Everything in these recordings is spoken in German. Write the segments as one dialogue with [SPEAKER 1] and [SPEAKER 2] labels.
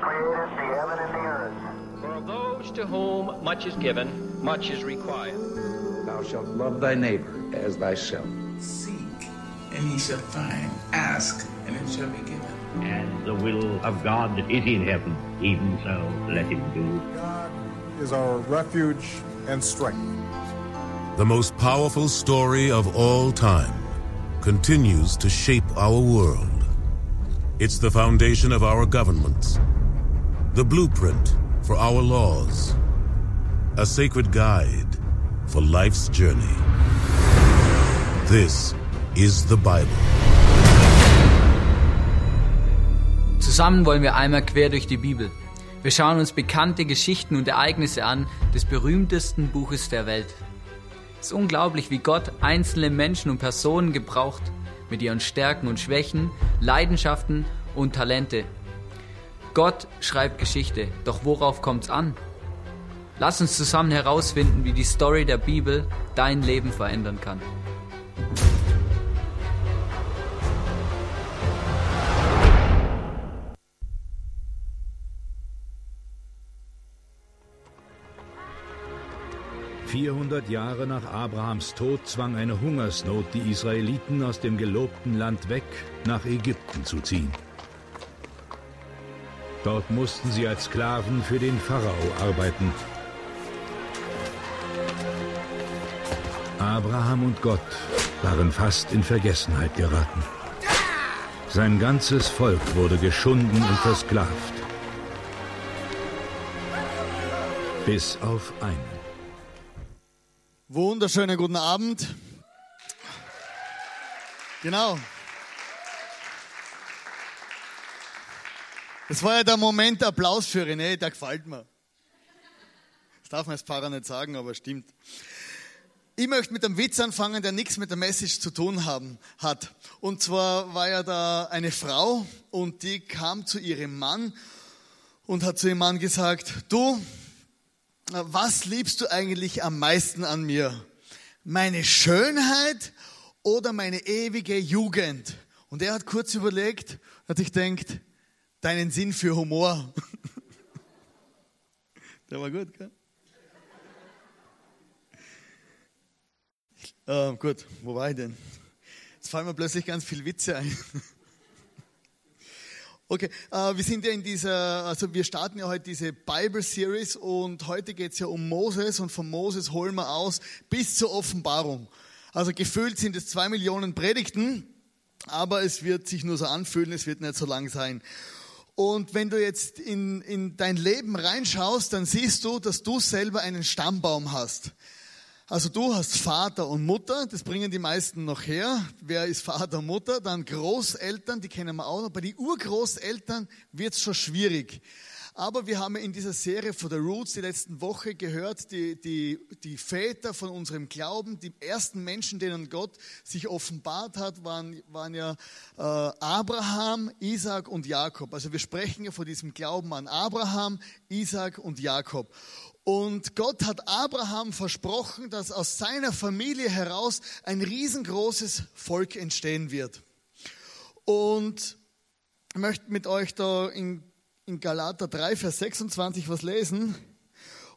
[SPEAKER 1] God created the heaven and the earth.
[SPEAKER 2] For of those to whom much is given, much is required.
[SPEAKER 3] Thou shalt love thy neighbor as thyself.
[SPEAKER 4] Seek, and ye shall find. Ask, and it shall be given.
[SPEAKER 5] As the will of God that is in heaven, even so let him do.
[SPEAKER 6] God is our refuge and strength.
[SPEAKER 7] The most powerful story of all time continues to shape our world. It's the foundation of our governments, the blueprint for our laws, a sacred guide for life's journey. This is the Bible.
[SPEAKER 8] Zusammen wollen wir einmal quer durch die Bibel. Wir schauen uns bekannte Geschichten und Ereignisse an des berühmtesten Buches der Welt. Es ist unglaublich, wie Gott einzelne Menschen und Personen gebraucht, mit ihren Stärken und Schwächen, Leidenschaften und Talente. Gott schreibt Geschichte, doch worauf kommt's an? Lass uns zusammen herausfinden, wie die Story der Bibel dein Leben verändern kann.
[SPEAKER 9] Vierhundert Jahre nach Abrahams Tod zwang eine Hungersnot die Israeliten aus dem gelobten Land weg nach Ägypten zu ziehen. Dort mussten sie als Sklaven für den Pharao arbeiten. Abraham und Gott waren fast in Vergessenheit geraten. Sein ganzes Volk wurde geschunden und versklavt. Bis auf einen.
[SPEAKER 10] Wunderschönen guten Abend. Genau. Das war ja der Moment der Applaus für René, der gefällt mir. Das darf man als Pfarrer nicht sagen, aber stimmt. Ich möchte mit einem Witz anfangen, der nichts mit der Message zu tun haben, hat. Und zwar war ja da eine Frau und die kam zu ihrem Mann und hat zu ihrem Mann gesagt, du, was liebst du eigentlich am meisten an mir? Meine Schönheit oder meine ewige Jugend? Und er hat kurz überlegt, hat sich denkt, deinen Sinn für Humor. Der war gut, gell? Äh, gut, wo war ich denn? Jetzt fallen mir plötzlich ganz viele Witze ein. Okay, äh, wir sind ja in dieser, also wir starten ja heute diese Bible Series und heute geht es ja um Moses und von Moses holen wir aus bis zur Offenbarung. Also gefühlt sind es zwei Millionen Predigten, aber es wird sich nur so anfühlen, es wird nicht so lang sein. Und wenn du jetzt in, in dein Leben reinschaust, dann siehst du, dass du selber einen Stammbaum hast. Also du hast Vater und Mutter, das bringen die meisten noch her. Wer ist Vater und Mutter? Dann Großeltern, die kennen wir auch noch. Bei den Urgroßeltern wird es schon schwierig. Aber wir haben in dieser Serie von der Roots die letzten Woche gehört, die, die, die Väter von unserem Glauben, die ersten Menschen, denen Gott sich offenbart hat, waren, waren ja äh, Abraham, Isaac und Jakob. Also wir sprechen ja von diesem Glauben an Abraham, Isaac und Jakob. Und Gott hat Abraham versprochen, dass aus seiner Familie heraus ein riesengroßes Volk entstehen wird. Und ich möchte mit euch da in, in Galater 3, Vers 26 was lesen.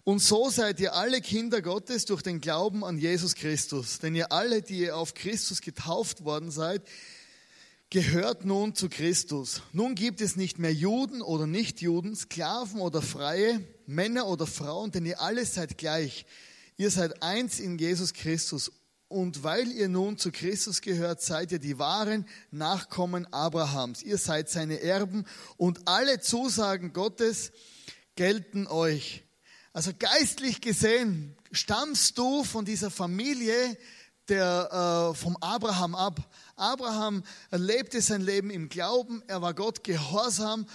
[SPEAKER 10] Und so seid ihr alle Kinder Gottes durch den Glauben an Jesus Christus. Denn ihr alle, die ihr auf Christus getauft worden seid, gehört nun zu Christus. Nun gibt es nicht mehr Juden oder Nichtjuden, Sklaven oder Freie, Männer oder Frauen, denn ihr alle seid gleich. Ihr seid eins in Jesus Christus. Und weil ihr nun zu Christus gehört, seid ihr die wahren Nachkommen Abrahams. Ihr seid seine Erben und alle Zusagen Gottes gelten euch. Also geistlich gesehen stammst du von dieser Familie der, äh, vom Abraham ab. Abraham erlebte sein Leben im Glauben, er war Gott gehorsam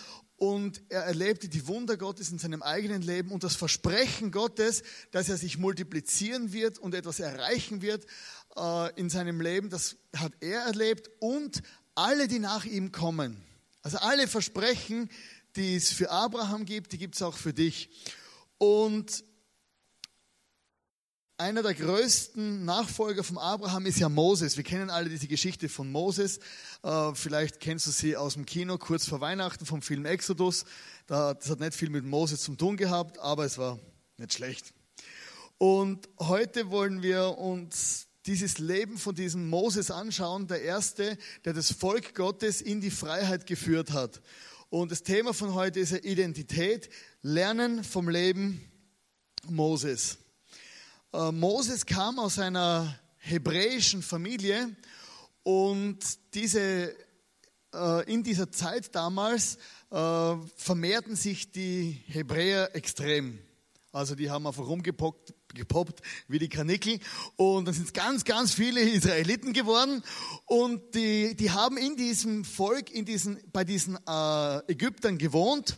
[SPEAKER 10] und er erlebte die Wunder Gottes in seinem eigenen Leben und das Versprechen Gottes, dass er sich multiplizieren wird und etwas erreichen wird äh, in seinem Leben, das hat er erlebt und alle, die nach ihm kommen. Also alle Versprechen, die es für Abraham gibt, die gibt es auch für dich. Und einer der größten Nachfolger von Abraham ist ja Moses. Wir kennen alle diese Geschichte von Moses. Äh, vielleicht kennst du sie aus dem Kino kurz vor Weihnachten vom Film Exodus. das hat nicht viel mit Moses zu tun gehabt, aber es war nicht schlecht. Und heute wollen wir uns dieses Leben von diesem Moses anschauen, der erste, der das Volk Gottes in die Freiheit geführt hat. Und das Thema von heute ist ja Identität, Lernen vom Leben Moses. Äh, Moses kam aus einer hebräischen Familie und diese, äh, in dieser Zeit damals äh, vermehrten sich die Hebräer extrem. Also die haben einfach rumgepoppt gepoppt wie die Kanickel. Und dann sind ganz, ganz viele Israeliten geworden. Und die, die haben in diesem Volk, in diesen, bei diesen Ägyptern gewohnt.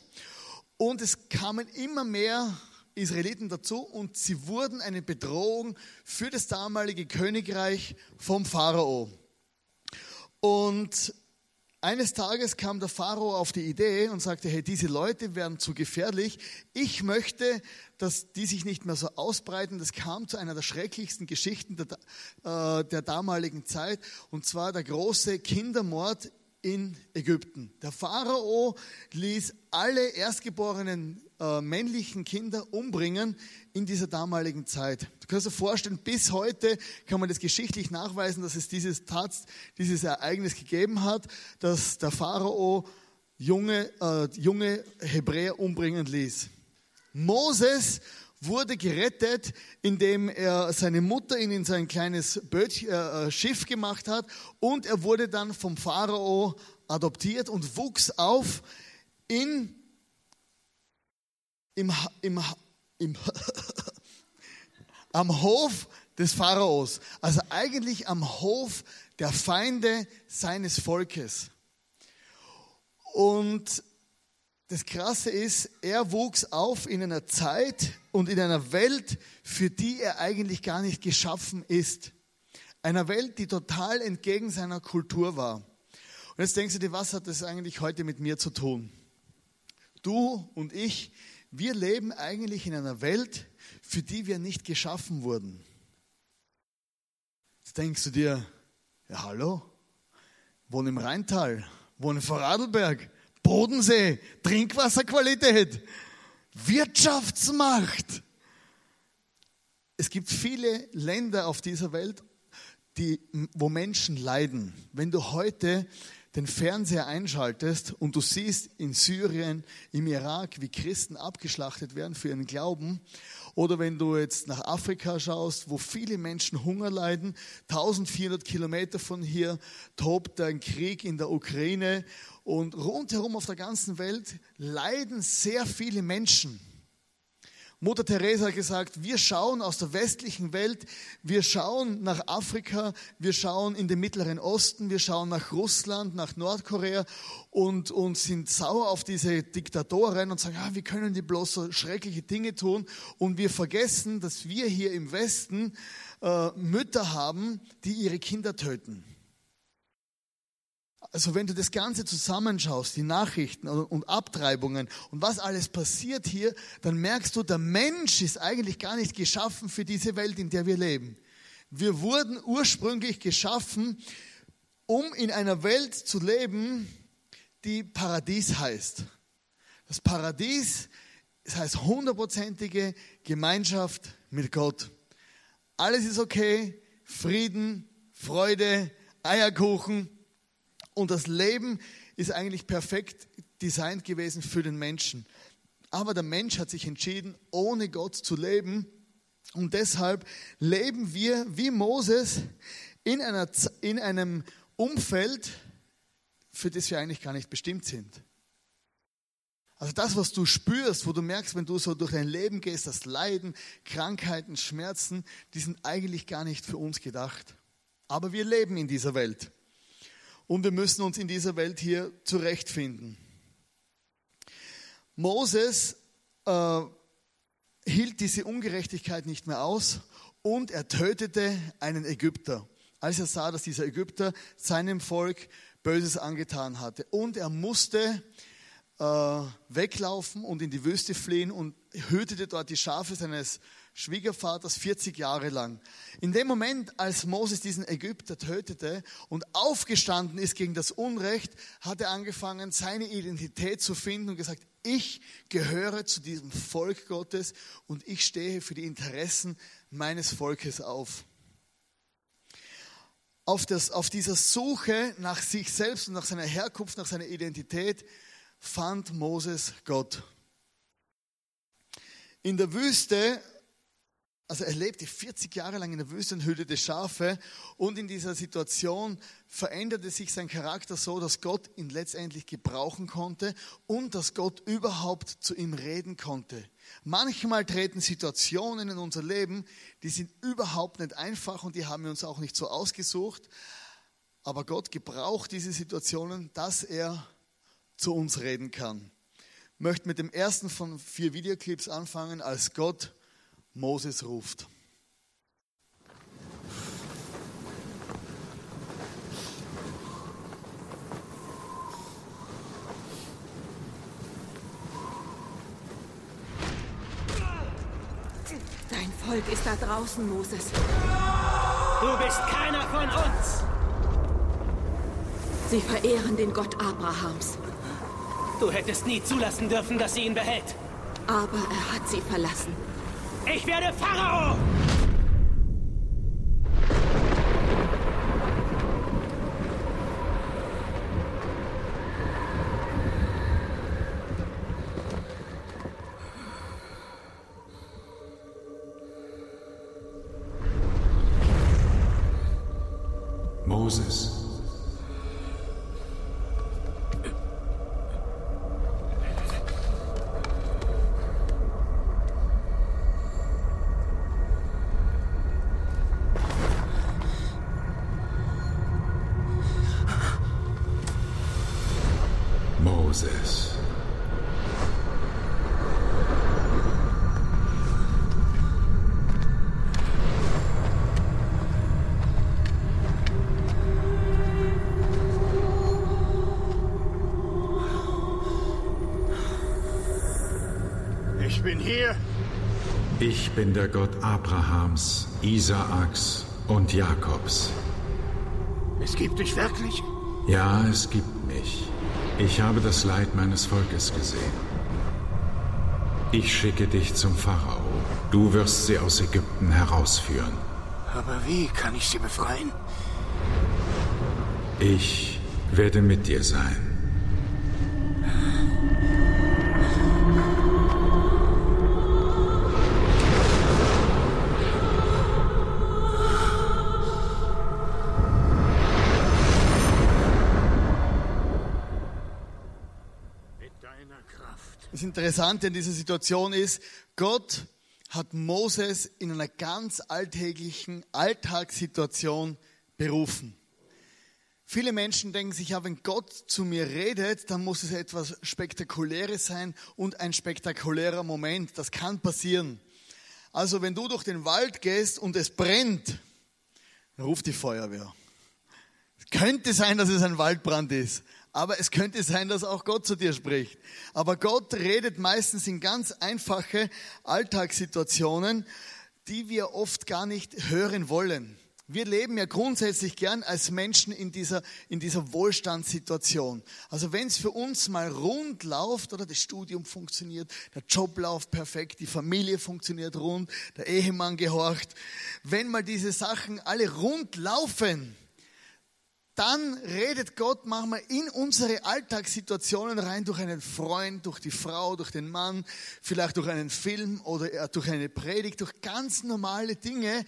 [SPEAKER 10] Und es kamen immer mehr Israeliten dazu und sie wurden eine Bedrohung für das damalige Königreich vom Pharao. Und eines Tages kam der Pharao auf die Idee und sagte, hey, diese Leute werden zu gefährlich. Ich möchte, dass die sich nicht mehr so ausbreiten. Das kam zu einer der schrecklichsten Geschichten der, äh, der damaligen Zeit, und zwar der große Kindermord in Ägypten. Der Pharao ließ alle erstgeborenen äh, männlichen Kinder umbringen in dieser damaligen Zeit. Du kannst dir vorstellen, bis heute kann man das geschichtlich nachweisen, dass es dieses, Tats, dieses Ereignis gegeben hat, dass der Pharao junge, äh, junge Hebräer umbringen ließ. Moses wurde gerettet, indem er seine Mutter ihn in sein kleines Böt, äh, Schiff gemacht hat und er wurde dann vom Pharao adoptiert und wuchs auf in, im, im, im am Hof des Pharaos, also eigentlich am Hof der Feinde seines Volkes. Und das Krasse ist, er wuchs auf in einer Zeit und in einer Welt, für die er eigentlich gar nicht geschaffen ist. Einer Welt, die total entgegen seiner Kultur war. Und jetzt denkst du dir, was hat das eigentlich heute mit mir zu tun? Du und ich, wir leben eigentlich in einer Welt, für die wir nicht geschaffen wurden. Jetzt denkst du dir, ja hallo, wohne im Rheintal, wohne in Vorarlberg, Bodensee, Trinkwasserqualität, Wirtschaftsmacht. Es gibt viele Länder auf dieser Welt, die, wo Menschen leiden. Wenn du heute den Fernseher einschaltest und du siehst in Syrien, im Irak, wie Christen abgeschlachtet werden für ihren Glauben, oder wenn du jetzt nach Afrika schaust, wo viele Menschen Hunger leiden, 1400 Kilometer von hier tobt ein Krieg in der Ukraine und rundherum auf der ganzen Welt leiden sehr viele Menschen. Mutter Teresa hat gesagt, wir schauen aus der westlichen Welt, wir schauen nach Afrika, wir schauen in den Mittleren Osten, wir schauen nach Russland, nach Nordkorea und, und sind sauer auf diese Diktatoren und sagen, ah, wie können die bloß so schreckliche Dinge tun? Und wir vergessen, dass wir hier im Westen äh, Mütter haben, die ihre Kinder töten. Also wenn du das Ganze zusammenschaust, die Nachrichten und Abtreibungen und was alles passiert hier, dann merkst du, der Mensch ist eigentlich gar nicht geschaffen für diese Welt, in der wir leben. Wir wurden ursprünglich geschaffen, um in einer Welt zu leben, die Paradies heißt. Das Paradies das heißt hundertprozentige Gemeinschaft mit Gott. Alles ist okay, Frieden, Freude, Eierkuchen, und das Leben ist eigentlich perfekt designt gewesen für den Menschen. Aber der Mensch hat sich entschieden, ohne Gott zu leben. Und deshalb leben wir wie Moses in, einer, in einem Umfeld, für das wir eigentlich gar nicht bestimmt sind. Also das, was du spürst, wo du merkst, wenn du so durch dein Leben gehst, das Leiden, Krankheiten, Schmerzen, die sind eigentlich gar nicht für uns gedacht. Aber wir leben in dieser Welt und wir müssen uns in dieser Welt hier zurechtfinden. Moses äh, hielt diese Ungerechtigkeit nicht mehr aus und er tötete einen Ägypter, als er sah, dass dieser Ägypter seinem Volk Böses angetan hatte. Und er musste äh, weglaufen und in die Wüste fliehen und hütete dort die Schafe seines Schwiegervaters 40 Jahre lang. In dem Moment, als Moses diesen Ägypter tötete und aufgestanden ist gegen das Unrecht, hat er angefangen, seine Identität zu finden und gesagt, ich gehöre zu diesem Volk Gottes und ich stehe für die Interessen meines Volkes auf. Auf, das, auf dieser Suche nach sich selbst und nach seiner Herkunft, nach seiner Identität, fand Moses Gott. In der Wüste, also er lebte 40 Jahre lang in der Wüste und hütete Schafe und in dieser Situation veränderte sich sein Charakter so, dass Gott ihn letztendlich gebrauchen konnte und dass Gott überhaupt zu ihm reden konnte. Manchmal treten Situationen in unser Leben, die sind überhaupt nicht einfach und die haben wir uns auch nicht so ausgesucht. Aber Gott gebraucht diese Situationen, dass er zu uns reden kann. Ich möchte mit dem ersten von vier Videoclips anfangen, als Gott Moses ruft.
[SPEAKER 11] Dein Volk ist da draußen, Moses.
[SPEAKER 12] Du bist keiner von uns.
[SPEAKER 11] Sie verehren den Gott Abrahams.
[SPEAKER 12] Du hättest nie zulassen dürfen, dass sie ihn behält.
[SPEAKER 11] Aber er hat sie verlassen.
[SPEAKER 12] Ich werde Pharao!
[SPEAKER 13] Moses.
[SPEAKER 14] Ich bin hier.
[SPEAKER 13] Ich bin der Gott Abrahams, Isaaks und Jakobs.
[SPEAKER 14] Es gibt dich wirklich?
[SPEAKER 13] Ja, es gibt mich. Ich habe das Leid meines Volkes gesehen. Ich schicke dich zum Pharao. Du wirst sie aus Ägypten herausführen.
[SPEAKER 14] Aber wie kann ich sie befreien?
[SPEAKER 13] Ich werde mit dir sein.
[SPEAKER 10] Interessante an dieser Situation ist, Gott hat Moses in einer ganz alltäglichen Alltagssituation berufen. Viele Menschen denken sich, ja, wenn Gott zu mir redet, dann muss es etwas Spektakuläres sein und ein spektakulärer Moment. Das kann passieren. Also wenn du durch den Wald gehst und es brennt, ruft die Feuerwehr. Es könnte sein, dass es ein Waldbrand ist, aber es könnte sein, dass auch Gott zu dir spricht. Aber Gott redet meistens in ganz einfache Alltagssituationen, die wir oft gar nicht hören wollen. Wir leben ja grundsätzlich gern als Menschen in dieser, in dieser Wohlstandssituation. Also wenn es für uns mal rund läuft, oder das Studium funktioniert, der Job läuft perfekt, die Familie funktioniert rund, der Ehemann gehorcht, wenn mal diese Sachen alle rund laufen, dann redet Gott manchmal in unsere Alltagssituationen rein durch einen Freund, durch die Frau, durch den Mann, vielleicht durch einen Film oder durch eine Predigt, durch ganz normale Dinge.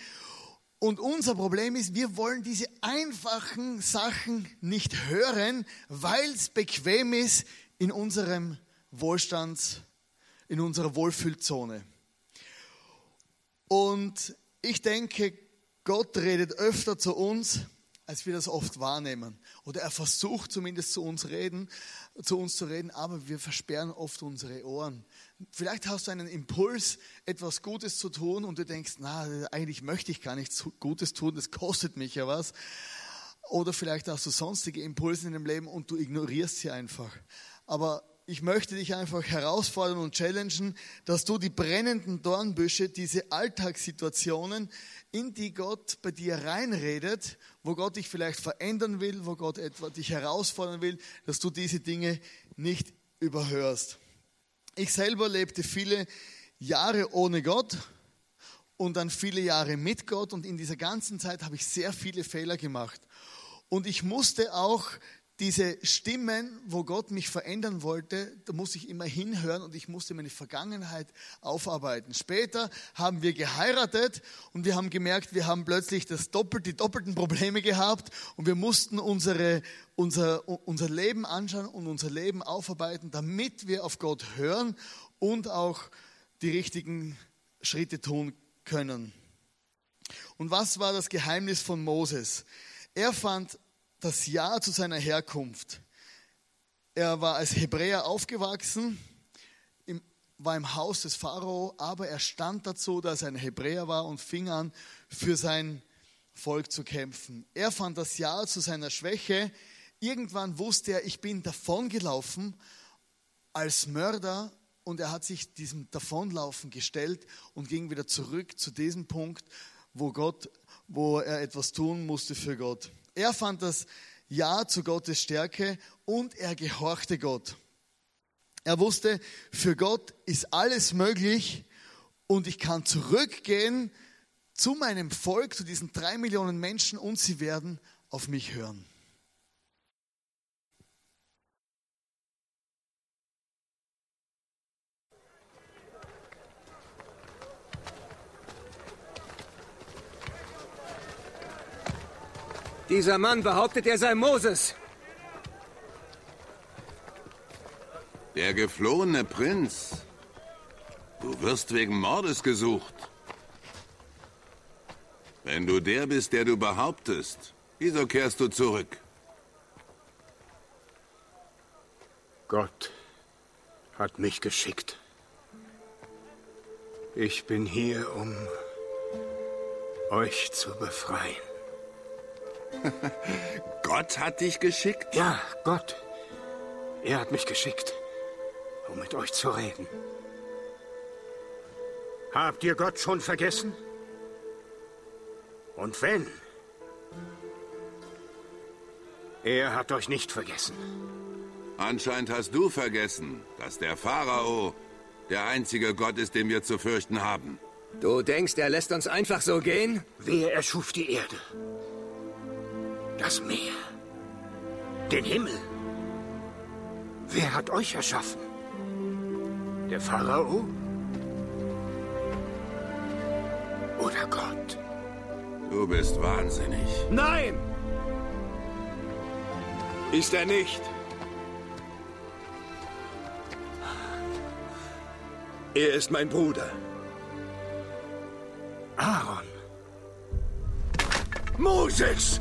[SPEAKER 10] Und unser Problem ist, wir wollen diese einfachen Sachen nicht hören, weil es bequem ist in unserem Wohlstands, in unserer Wohlfühlzone. Und ich denke, Gott redet öfter zu uns, als wir das oft wahrnehmen. Oder er versucht zumindest zu uns reden, zu uns zu reden, aber wir versperren oft unsere Ohren. Vielleicht hast du einen Impuls, etwas Gutes zu tun und du denkst, na, eigentlich möchte ich gar nichts Gutes tun, das kostet mich ja was. Oder vielleicht hast du sonstige Impulse in deinem Leben und du ignorierst sie einfach. Aber ich möchte dich einfach herausfordern und challengen, dass du die brennenden Dornbüsche, diese Alltagssituationen, in die Gott bei dir reinredet, wo Gott dich vielleicht verändern will, wo Gott etwa dich herausfordern will, dass du diese Dinge nicht überhörst. Ich selber lebte viele Jahre ohne Gott und dann viele Jahre mit Gott und in dieser ganzen Zeit habe ich sehr viele Fehler gemacht. Und ich musste auch diese Stimmen, wo Gott mich verändern wollte, da musste ich immer hinhören und ich musste meine Vergangenheit aufarbeiten. Später haben wir geheiratet und wir haben gemerkt, wir haben plötzlich das Doppel, die doppelten Probleme gehabt und wir mussten unsere, unser, unser Leben anschauen und unser Leben aufarbeiten, damit wir auf Gott hören und auch die richtigen Schritte tun können. Und was war das Geheimnis von Moses? Er fand das Ja zu seiner Herkunft. Er war als Hebräer aufgewachsen, war im Haus des Pharao, aber er stand dazu, dass er ein Hebräer war und fing an, für sein Volk zu kämpfen. Er fand das Ja zu seiner Schwäche. Irgendwann wusste er, ich bin davongelaufen als Mörder und er hat sich diesem Davonlaufen gestellt und ging wieder zurück zu diesem Punkt, wo Gott, wo er etwas tun musste für Gott. Er fand das Ja zu Gottes Stärke und er gehorchte Gott. Er wusste, für Gott ist alles möglich und ich kann zurückgehen zu meinem Volk, zu diesen drei Millionen Menschen und sie werden auf mich hören.
[SPEAKER 15] Dieser Mann behauptet, er sei Moses.
[SPEAKER 16] Der geflohene Prinz. Du wirst wegen Mordes gesucht. Wenn du der bist, der du behauptest, wieso kehrst du zurück?
[SPEAKER 14] Gott hat mich geschickt. Ich bin hier, um euch zu befreien.
[SPEAKER 16] Gott hat dich geschickt?
[SPEAKER 14] Ja, Gott. Er hat mich geschickt, um mit euch zu reden. Habt ihr Gott schon vergessen? Und wenn? Er hat euch nicht vergessen.
[SPEAKER 16] Anscheinend hast du vergessen, dass der Pharao der einzige Gott ist, den wir zu fürchten haben.
[SPEAKER 15] Du denkst, er lässt uns einfach so gehen?
[SPEAKER 14] Wer erschuf die Erde? Das Meer. Den Himmel. Wer hat euch erschaffen? Der Pharao? Oder Gott?
[SPEAKER 16] Du bist wahnsinnig.
[SPEAKER 15] Nein! Ist er nicht. Er ist mein Bruder.
[SPEAKER 14] Aaron.
[SPEAKER 15] Moses!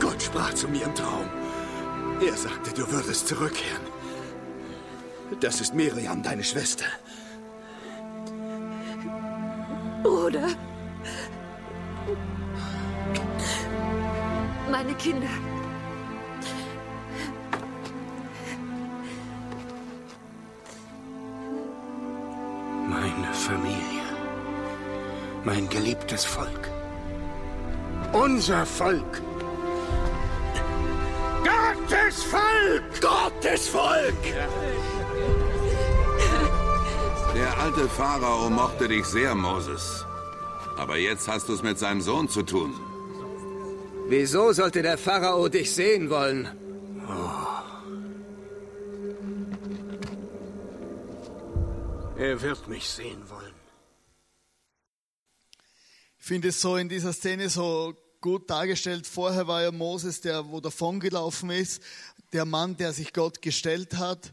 [SPEAKER 14] Gott sprach zu mir im Traum. Er sagte, du würdest zurückkehren. Das ist Miriam, deine Schwester.
[SPEAKER 11] Bruder. Meine Kinder.
[SPEAKER 14] Geliebtes Volk. Unser Volk. Gottes Volk!
[SPEAKER 15] Gottes Volk!
[SPEAKER 16] Der alte Pharao mochte dich sehr, Moses. Aber jetzt hast du es mit seinem Sohn zu tun.
[SPEAKER 15] Wieso sollte der Pharao dich sehen wollen?
[SPEAKER 14] Er wird mich sehen wollen.
[SPEAKER 10] Ich finde es so in dieser Szene so gut dargestellt. Vorher war ja Moses, der wo davongelaufen ist, der Mann, der sich Gott gestellt hat.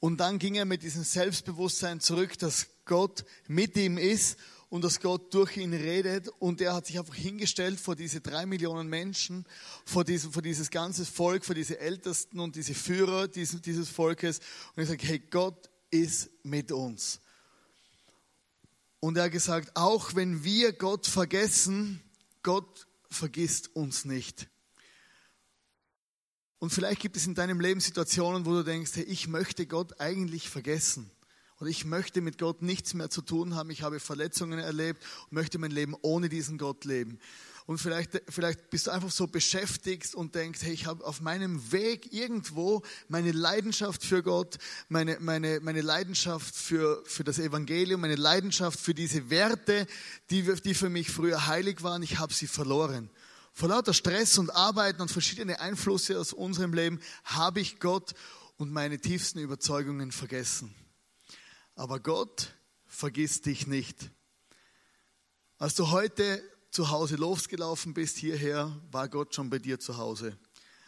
[SPEAKER 10] Und dann ging er mit diesem Selbstbewusstsein zurück, dass Gott mit ihm ist und dass Gott durch ihn redet. Und er hat sich einfach hingestellt vor diese drei Millionen Menschen, vor, diesem, vor dieses ganze Volk, vor diese Ältesten und diese Führer dieses, dieses Volkes. Und er sagt, hey, Gott ist mit uns. Und er hat gesagt, auch wenn wir Gott vergessen, Gott vergisst uns nicht. Und vielleicht gibt es in deinem Leben Situationen, wo du denkst, hey, ich möchte Gott eigentlich vergessen. Und ich möchte mit Gott nichts mehr zu tun haben. Ich habe Verletzungen erlebt und möchte mein Leben ohne diesen Gott leben. Und vielleicht, vielleicht bist du einfach so beschäftigt und denkst, hey, ich habe auf meinem Weg irgendwo meine Leidenschaft für Gott, meine, meine, meine Leidenschaft für, für das Evangelium, meine Leidenschaft für diese Werte, die, die für mich früher heilig waren, ich habe sie verloren. Vor lauter Stress und Arbeiten und verschiedene Einflüsse aus unserem Leben habe ich Gott und meine tiefsten Überzeugungen vergessen. Aber Gott vergisst dich nicht. Als du heute zu Hause losgelaufen bist hierher, war Gott schon bei dir zu Hause.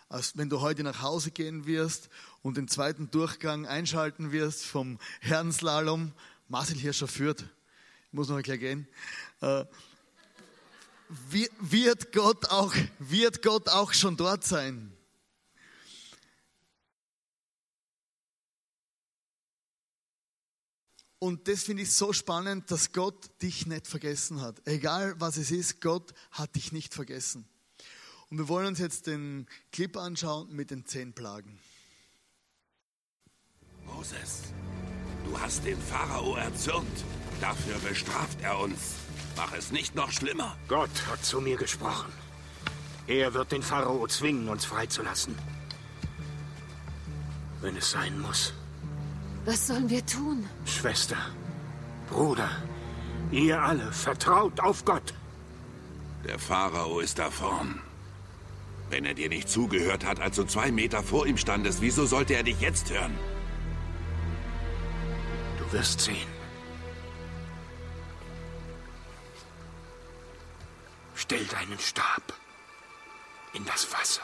[SPEAKER 10] Als wenn du heute nach Hause gehen wirst und den zweiten Durchgang einschalten wirst vom Herrenslalom, Marcel Hirscher führt, ich muss noch gleich gehen, äh, wird Gott auch, wird Gott auch schon dort sein. Und das finde ich so spannend, dass Gott dich nicht vergessen hat. Egal was es ist, Gott hat dich nicht vergessen. Und wir wollen uns jetzt den Clip anschauen mit den zehn Plagen.
[SPEAKER 16] Moses, du hast den Pharao erzürnt. Dafür bestraft er uns. Mach es nicht noch schlimmer.
[SPEAKER 17] Gott hat zu mir gesprochen. Er wird den Pharao zwingen, uns freizulassen. Wenn es sein muss.
[SPEAKER 11] Was sollen wir tun?
[SPEAKER 17] Schwester, Bruder, ihr alle vertraut auf Gott.
[SPEAKER 16] Der Pharao ist da vorn. Wenn er dir nicht zugehört hat, als du zwei Meter vor ihm standest, wieso sollte er dich jetzt hören?
[SPEAKER 17] Du wirst sehen. Stell deinen Stab in das Wasser.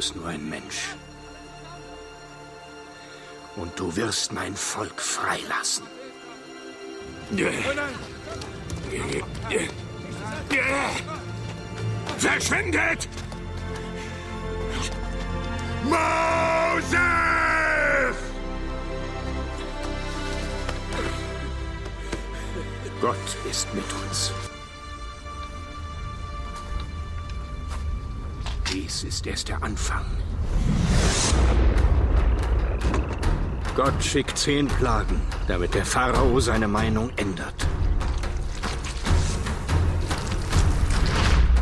[SPEAKER 17] Bist nur ein Mensch. Und du wirst mein Volk freilassen. Verschwindet!
[SPEAKER 18] Moses!
[SPEAKER 17] Gott ist mit uns. Dies ist erst der Anfang. Gott schickt zehn Plagen, damit der Pharao seine Meinung ändert.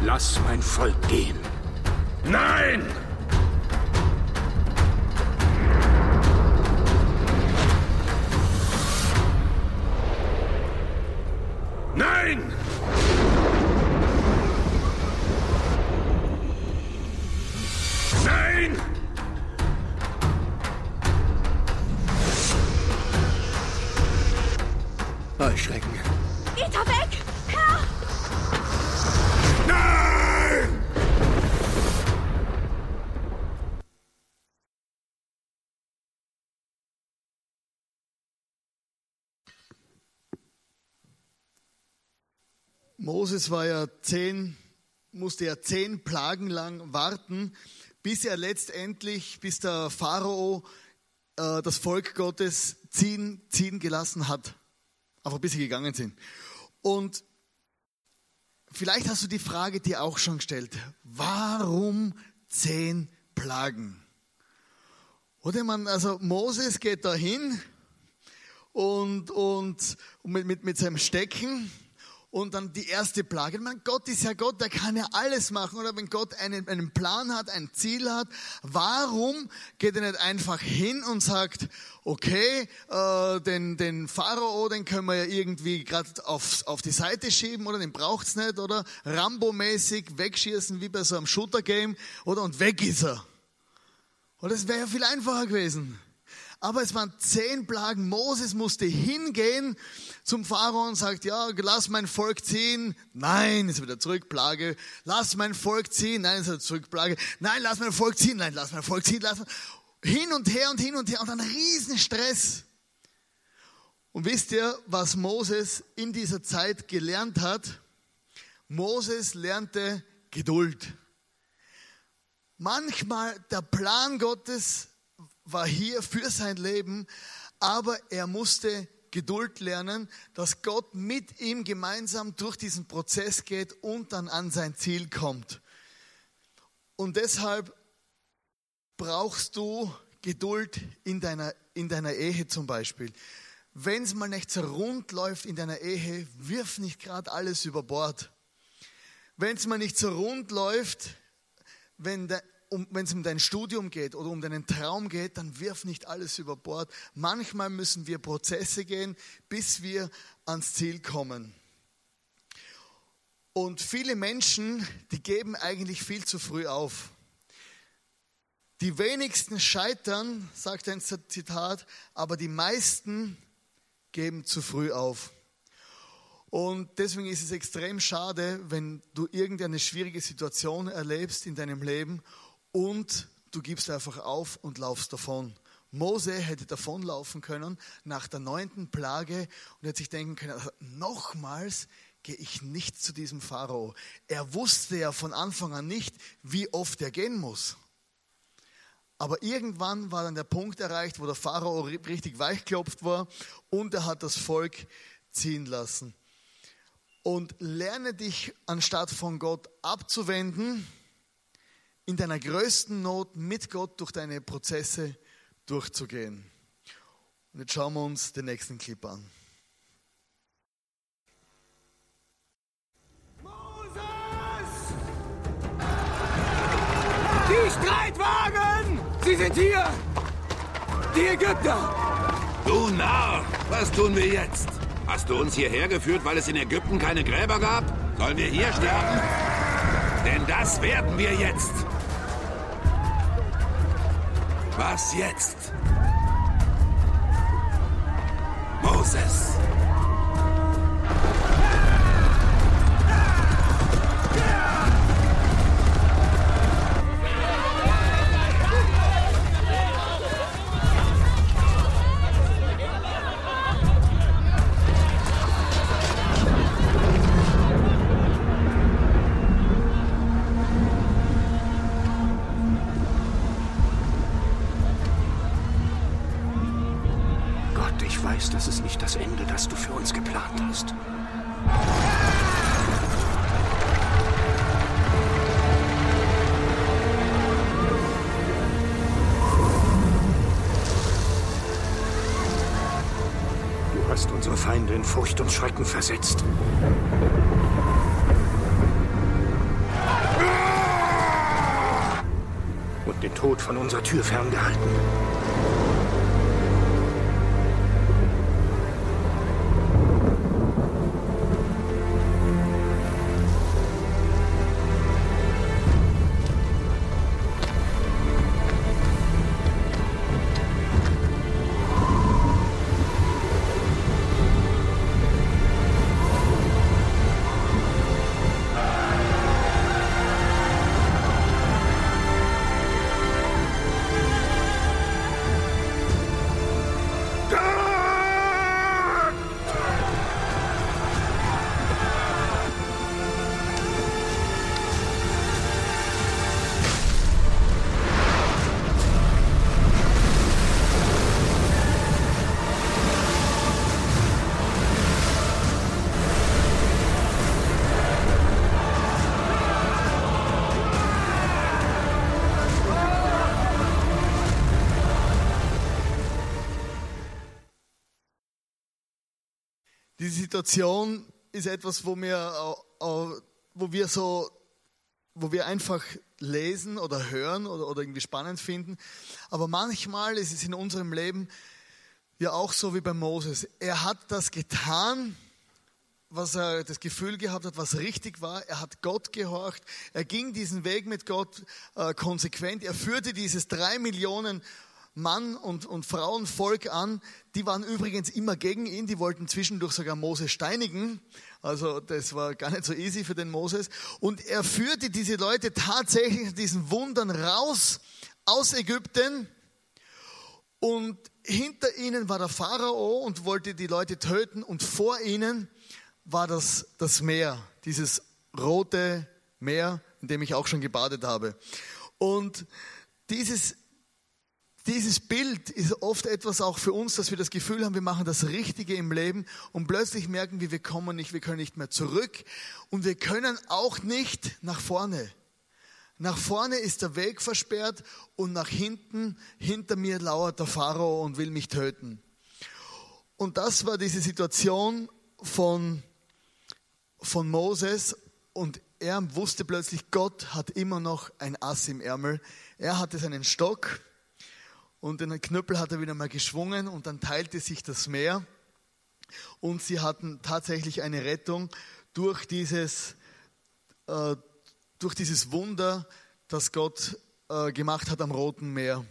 [SPEAKER 17] Lass mein Volk gehen.
[SPEAKER 18] Nein!
[SPEAKER 10] Moses war ja zehn, musste ja zehn Plagen lang warten, bis er letztendlich, bis der Pharao äh, das Volk Gottes ziehen, ziehen gelassen hat. Einfach bis sie gegangen sind. Und vielleicht hast du die Frage dir auch schon gestellt. Warum zehn Plagen? Oder man, also Moses geht dahin und, und, mit, mit, mit seinem Stecken Und dann die erste Plage. Mein Gott ist ja Gott, der kann ja alles machen. Oder wenn Gott einen, einen Plan hat, ein Ziel hat, warum geht er nicht einfach hin und sagt, okay, äh, den, den Pharao, den können wir ja irgendwie gerade auf, auf die Seite schieben, oder den braucht's nicht, oder Rambo-mäßig wegschießen wie bei so einem Shooter-Game, oder und weg ist er. Oder es wäre ja viel einfacher gewesen. Aber es waren zehn Plagen. Moses musste hingehen zum Pharao und sagt, ja, lass mein Volk ziehen. Nein, ist wieder zurück, Plage. Lass mein Volk ziehen. Nein, ist wieder zurück, Plage. Nein, lass mein Volk ziehen. Nein, lass mein Volk ziehen. Lass mein... Hin und her und hin und her und ein Riesenstress. Und wisst ihr, was Moses in dieser Zeit gelernt hat? Moses lernte Geduld. Manchmal der Plan Gottes war hier für sein Leben, aber er musste Geduld lernen, dass Gott mit ihm gemeinsam durch diesen Prozess geht und dann an sein Ziel kommt. Und deshalb brauchst du Geduld in deiner, in deiner Ehe zum Beispiel. Wenn es mal nicht so rund läuft in deiner Ehe, wirf nicht gerade alles über Bord. Wenn es mal nicht so rund läuft, wenn der, um, wenn es um dein Studium geht oder um deinen Traum geht, dann wirf nicht alles über Bord. Manchmal müssen wir Prozesse gehen, bis wir ans Ziel kommen. Und viele Menschen, die geben eigentlich viel zu früh auf. Die wenigsten scheitern, sagt ein Zitat, aber die meisten geben zu früh auf. Und deswegen ist es extrem schade, wenn du irgendeine schwierige Situation erlebst in deinem Leben und du gibst einfach auf und laufst davon. Mose hätte davonlaufen können nach der neunten Plage und hätte sich denken können, also nochmals gehe ich nicht zu diesem Pharao. Er wusste ja von Anfang an nicht, wie oft er gehen muss. Aber irgendwann war dann der Punkt erreicht, wo der Pharao richtig weichklopft war und er hat das Volk ziehen lassen. Und lerne dich, anstatt von Gott abzuwenden, in deiner größten Not mit Gott durch deine Prozesse durchzugehen. Und jetzt schauen wir uns den nächsten Clip an.
[SPEAKER 18] Die Streitwagen! Sie sind hier! Die Ägypter!
[SPEAKER 16] Du Narr! Was tun wir jetzt? Hast du uns hierher geführt, weil es in Ägypten keine Gräber gab? Sollen wir hier sterben? Denn das werden wir jetzt! Was jetzt? Moses!
[SPEAKER 17] Schrecken versetzt. Und den Tod von unserer Tür ferngehalten.
[SPEAKER 10] Die Situation ist etwas, wo wir, äh, äh, wo wir so, wo wir einfach lesen oder hören oder, oder irgendwie spannend finden. Aber manchmal ist es in unserem Leben ja auch so wie bei Moses. Er hat das getan, was er das Gefühl gehabt hat, was richtig war. Er hat Gott gehorcht. Er ging diesen Weg mit Gott äh, konsequent. Er führte dieses drei Millionen Mann und, und Frauenvolk an. Die waren übrigens immer gegen ihn. Die wollten zwischendurch sogar Moses steinigen. Also das war gar nicht so easy für den Moses. Und er führte diese Leute tatsächlich diesen Wundern raus aus Ägypten. Und hinter ihnen war der Pharao und wollte die Leute töten. Und vor ihnen war das das Meer, dieses rote Meer, in dem ich auch schon gebadet habe. Und dieses, dieses Bild ist oft etwas auch für uns, dass wir das Gefühl haben, wir machen das Richtige im Leben und plötzlich merken wir, wir kommen nicht, wir können nicht mehr zurück und wir können auch nicht nach vorne. Nach vorne ist der Weg versperrt und nach hinten, hinter mir lauert der Pharao und will mich töten. Und das war diese Situation von von Moses und er wusste plötzlich, Gott hat immer noch ein Ass im Ärmel. Er hatte seinen Stock und den Knüppel hat er wieder mal geschwungen und dann teilte sich das Meer und sie hatten tatsächlich eine Rettung durch dieses, äh, durch dieses Wunder, das Gott äh, gemacht hat am Roten Meer.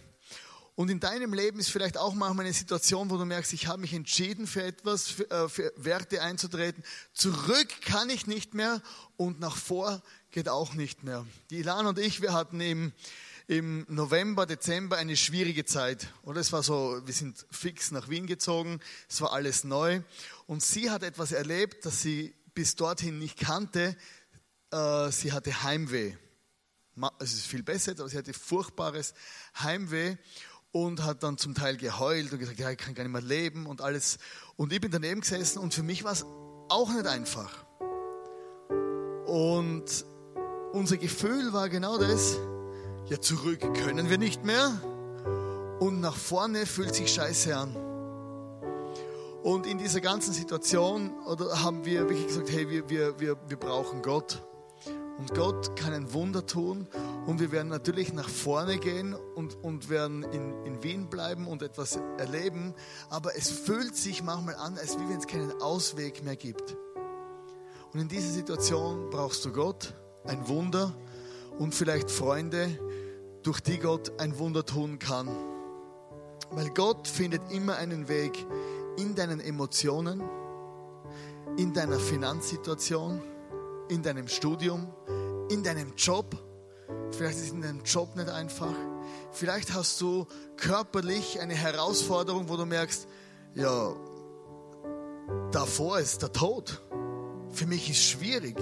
[SPEAKER 10] Und in deinem Leben ist vielleicht auch manchmal eine Situation, wo du merkst, ich habe mich entschieden für etwas, für, äh, für Werte einzutreten. Zurück kann ich nicht mehr und nach vor geht auch nicht mehr. Die Ilan und ich, wir hatten im, im November, Dezember eine schwierige Zeit. Oder es war so, wir sind fix nach Wien gezogen, es war alles neu. Und sie hat etwas erlebt, das sie bis dorthin nicht kannte. Äh, sie hatte Heimweh. Es ist viel besser, aber sie hatte furchtbares Heimweh und hat dann zum Teil geheult und gesagt, ja, ich kann gar nicht mehr leben und alles. Und ich bin daneben gesessen und für mich war es auch nicht einfach. Und unser Gefühl war genau das, ja, zurück können wir nicht mehr und nach vorne fühlt sich scheiße an. Und in dieser ganzen Situation oder haben wir wirklich gesagt, hey, wir, wir, wir, wir brauchen Gott. Und Gott kann ein Wunder tun und wir werden natürlich nach vorne gehen und, und werden in, in Wien bleiben und etwas erleben. Aber es fühlt sich manchmal an, als wie wenn es keinen Ausweg mehr gibt. Und in dieser Situation brauchst du Gott, ein Wunder und vielleicht Freunde, durch die Gott ein Wunder tun kann. Weil Gott findet immer einen Weg in deinen Emotionen, in deiner Finanzsituation, in deinem Studium, in deinem Job. Vielleicht ist es in deinem Job nicht einfach. Vielleicht hast du körperlich eine Herausforderung, wo du merkst, ja, davor ist der Tod. Für mich ist schwierig.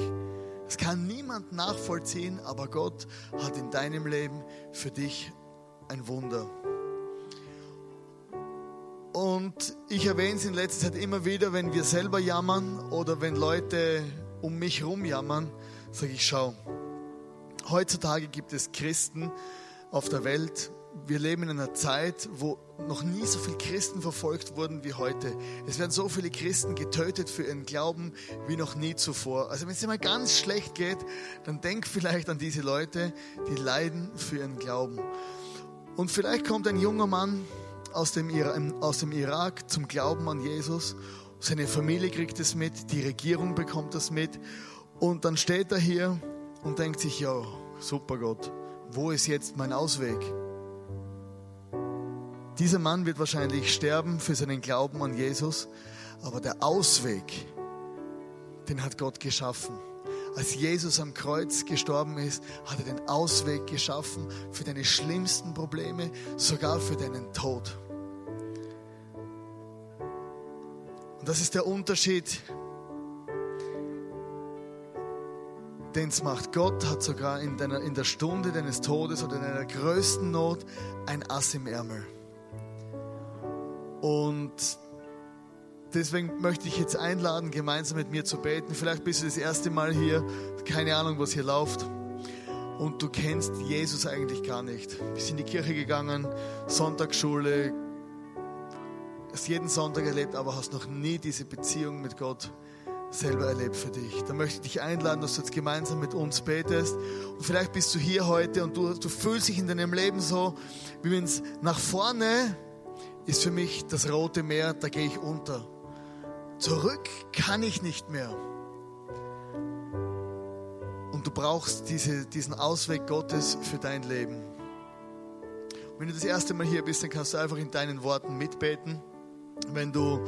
[SPEAKER 10] Das kann niemand nachvollziehen, aber Gott hat in deinem Leben für dich ein Wunder. Und ich erwähne es in letzter Zeit immer wieder, wenn wir selber jammern oder wenn Leute um mich herum jammern, sage ich, schau, heutzutage gibt es Christen auf der Welt. Wir leben in einer Zeit, wo noch nie so viele Christen verfolgt wurden wie heute. Es werden so viele Christen getötet für ihren Glauben wie noch nie zuvor. Also wenn es dir mal ganz schlecht geht, dann denk vielleicht an diese Leute, die leiden für ihren Glauben. Und vielleicht kommt ein junger Mann aus dem, aus dem Irak zum Glauben an Jesus seine Familie kriegt es mit, die Regierung bekommt das mit. Und dann steht er hier und denkt sich, ja, super Gott, wo ist jetzt mein Ausweg? Dieser Mann wird wahrscheinlich sterben für seinen Glauben an Jesus, aber der Ausweg, den hat Gott geschaffen. Als Jesus am Kreuz gestorben ist, hat er den Ausweg geschaffen für deine schlimmsten Probleme, sogar für deinen Tod. Und das ist der Unterschied, den es macht. Gott hat sogar in, deiner, in der Stunde deines Todes oder in deiner größten Not ein Ass im Ärmel. Und deswegen möchte ich jetzt einladen, gemeinsam mit mir zu beten. Vielleicht bist du das erste Mal hier, keine Ahnung, was hier läuft. Und du kennst Jesus eigentlich gar nicht. Du bist in die Kirche gegangen, Sonntagsschule, hast jeden Sonntag erlebt, aber hast noch nie diese Beziehung mit Gott selber erlebt für dich. Da möchte ich dich einladen, dass du jetzt gemeinsam mit uns betest. Und vielleicht bist du hier heute und du, du fühlst dich in deinem Leben so, wie wenn es nach vorne ist für mich das rote Meer, da gehe ich unter. Zurück kann ich nicht mehr. Und du brauchst diese, diesen Ausweg Gottes für dein Leben. Und wenn du das erste Mal hier bist, dann kannst du einfach in deinen Worten mitbeten. Wenn du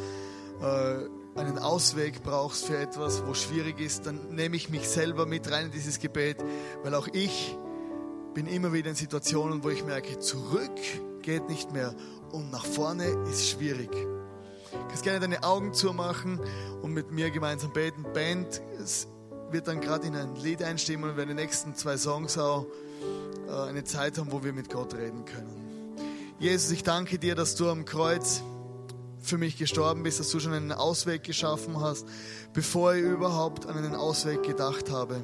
[SPEAKER 10] äh, einen Ausweg brauchst für etwas, wo schwierig ist, dann nehme ich mich selber mit rein in dieses Gebet, weil auch ich bin immer wieder in Situationen, wo ich merke, zurück geht nicht mehr und nach vorne ist schwierig. Du kannst gerne deine Augen zumachen und mit mir gemeinsam beten. Band wird dann gerade in ein Lied einstimmen und wir in den nächsten zwei Songs auch äh, eine Zeit haben, wo wir mit Gott reden können. Jesus, ich danke dir, dass du am Kreuz für mich gestorben bist, dass du schon einen Ausweg geschaffen hast, bevor ich überhaupt an einen Ausweg gedacht habe.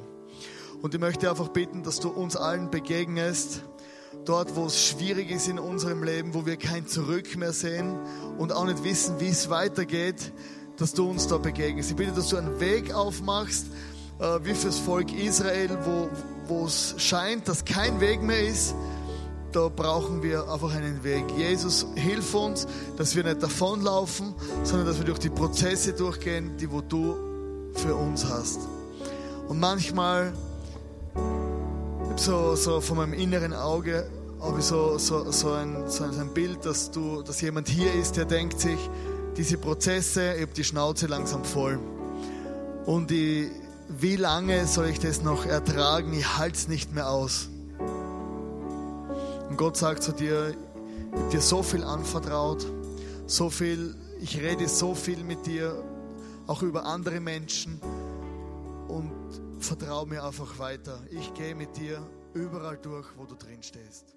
[SPEAKER 10] Und ich möchte einfach bitten, dass du uns allen begegnest, dort, wo es schwierig ist in unserem Leben, wo wir kein Zurück mehr sehen und auch nicht wissen, wie es weitergeht, dass du uns da begegnest. Ich bitte, dass du einen Weg aufmachst, äh, wie fürs Volk Israel, wo, wo es scheint, dass kein Weg mehr ist, da brauchen wir einfach einen Weg. Jesus, hilf uns, dass wir nicht davonlaufen, sondern dass wir durch die Prozesse durchgehen, die wo du für uns hast. Und manchmal, so, so von meinem inneren Auge, habe ich so, so, so, ein, so ein Bild, dass, du, dass jemand hier ist, der denkt sich, diese Prozesse, ich habe die Schnauze langsam voll. Und ich, wie lange soll ich das noch ertragen? Ich halte es nicht mehr aus. Und Gott sagt zu dir, ich habe dir so viel anvertraut, so viel, ich rede so viel mit dir, auch über andere Menschen und vertraue mir einfach weiter. Ich gehe mit dir überall durch, wo du drin stehst.